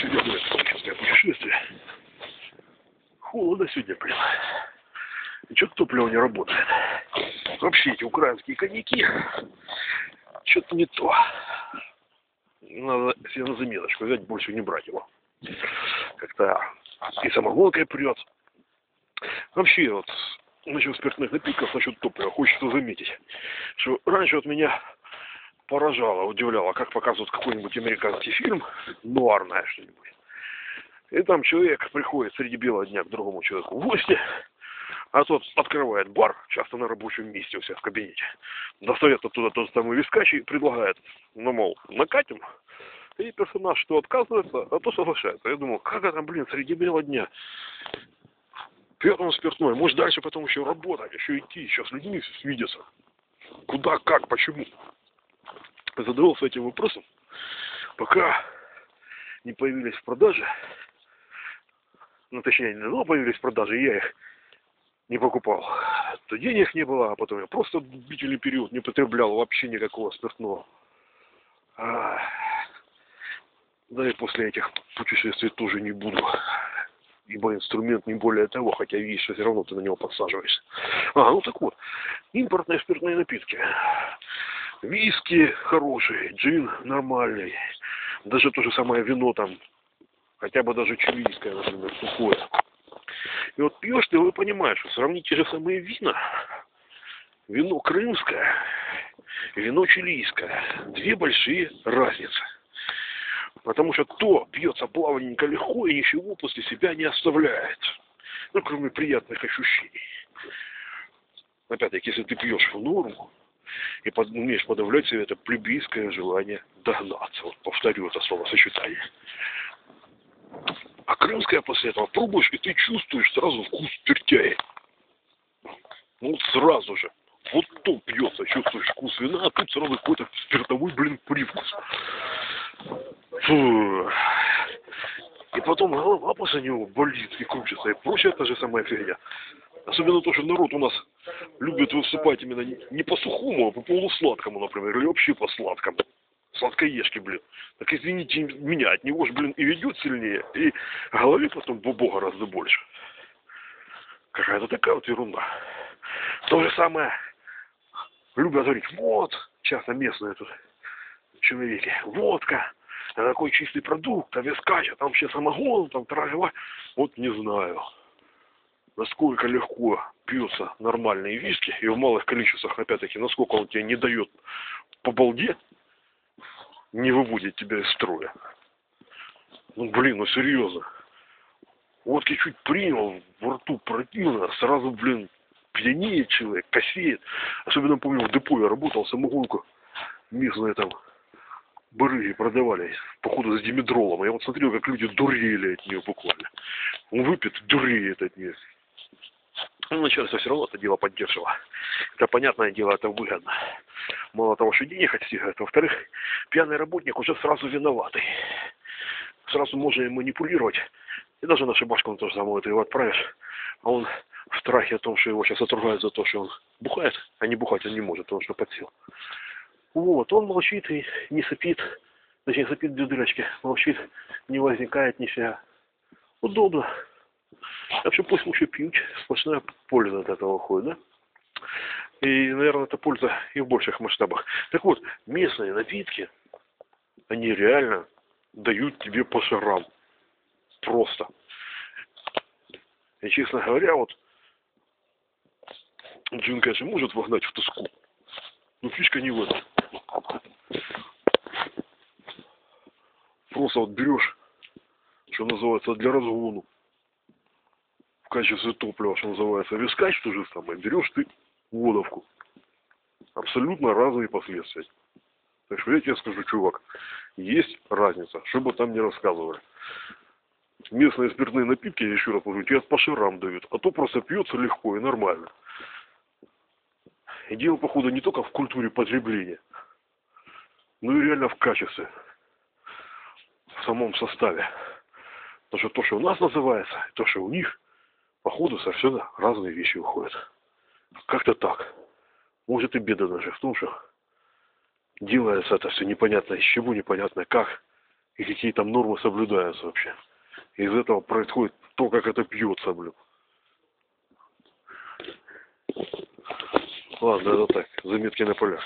очередное космическое путешествие. Холодно сегодня, блин. И что-то топливо не работает. Вообще эти украинские коньяки, что-то не то. Надо себе на заметочку взять, больше не брать его. Как-то и самогонкой прет. Вообще вот насчет спиртных напитков, насчет топлива, хочется заметить, что раньше от меня поражало, удивляло, как показывают какой-нибудь американский фильм, нуарное что-нибудь. И там человек приходит среди белого дня к другому человеку в гости, а тот открывает бар, часто на рабочем месте у себя в кабинете, достает оттуда тот самый вискач и предлагает, ну, мол, накатим, и персонаж что отказывается, а то соглашается. Я думал, как это, блин, среди белого дня пьет он спиртное, может дальше потом еще работать, еще идти, еще с людьми видеться. Куда, как, почему? Задавался этим вопросом, пока не появились в продаже, ну точнее, не давно появились в продаже, я их не покупал. То денег не было, а потом я просто длительный период не потреблял вообще никакого спиртного. А, да и после этих путешествий тоже не буду. Ибо инструмент не более того, хотя видишь, что все равно ты на него подсаживаешься. А, ну так вот, импортные спиртные напитки. Виски хорошие, джин нормальный. Даже то же самое вино там, хотя бы даже чилийское, например, сухое. И вот пьешь ты, вы понимаешь, что сравнить те же самые вина, вино крымское, вино чилийское, две большие разницы. Потому что то пьется плавненько легко и ничего после себя не оставляет. Ну, кроме приятных ощущений. Опять-таки, если ты пьешь в норму, и под, умеешь подавлять себе это плебейское желание догнаться. Вот повторю это словосочетание. А крымское после этого пробуешь, и ты чувствуешь сразу вкус спиртяи. Ну, сразу же. Вот то пьется, чувствуешь вкус вина, а тут сразу какой-то спиртовой, блин, привкус. Фу. И потом голова после него болит и крутится, и прочая та же самая фигня. Особенно то, что народ у нас любит высыпать именно не по сухому, а по полусладкому, например, или вообще по сладкому. Сладкоежки, блин. Так извините меня, от него же, блин, и ведет сильнее, и голове потом бобо гораздо больше. Какая-то такая вот ерунда. То же самое любят говорить, вот, часто местные тут человеки, водка, это такой чистый продукт, а вискач, а там вообще самогон, там трава. Вот не знаю насколько легко пьются нормальные виски, и в малых количествах, опять-таки, насколько он тебе не дает по балде, не выводит тебя из строя. Ну, блин, ну серьезно. Водки чуть принял, в рту противно, сразу, блин, пьянеет человек, косеет. Особенно помню, в депо я работал, самогонку местные там барыги продавали, походу, с димедролом. Я вот смотрел, как люди дурели от нее буквально. Он выпит, дуреет от нее. Ну, начальство все равно это дело поддерживало. Это понятное дело, это выгодно. Мало того, что денег отстигает, во-вторых, пьяный работник уже сразу виноватый. Сразу можно им манипулировать. И даже на шибашку он тоже самое ты его отправишь. А он в страхе о том, что его сейчас отругают за то, что он бухает, а не бухать он не может, потому что подсел. Вот, он молчит и не сопит, точнее сопит две дырочки, молчит, не возникает нифига. Удобно. Так что пусть лучше пьют, сплошная польза от этого уходит, да? И, наверное, это польза и в больших масштабах. Так вот, местные напитки, они реально дают тебе по шарам. Просто. И, честно говоря, вот Джин, конечно, может вогнать в тоску. Но фишка не в этом. Просто вот берешь, что называется, для разгону качестве топлива, что называется, вискач то же самое, берешь ты водовку. Абсолютно разные последствия. Так что я тебе скажу, чувак, есть разница, что бы там ни рассказывали. Местные спиртные напитки, я еще раз говорю, тебе по шарам дают, а то просто пьется легко и нормально. И дело, походу, не только в культуре потребления, но и реально в качестве, в самом составе. Потому что то, что у нас называется, то, что у них, походу совершенно разные вещи уходят. Как-то так. Может и беда даже в том, что делается это все непонятно из чего, непонятно как, и какие там нормы соблюдаются вообще. Из этого происходит то, как это пьется, блин. Ладно, это так, заметки на полях.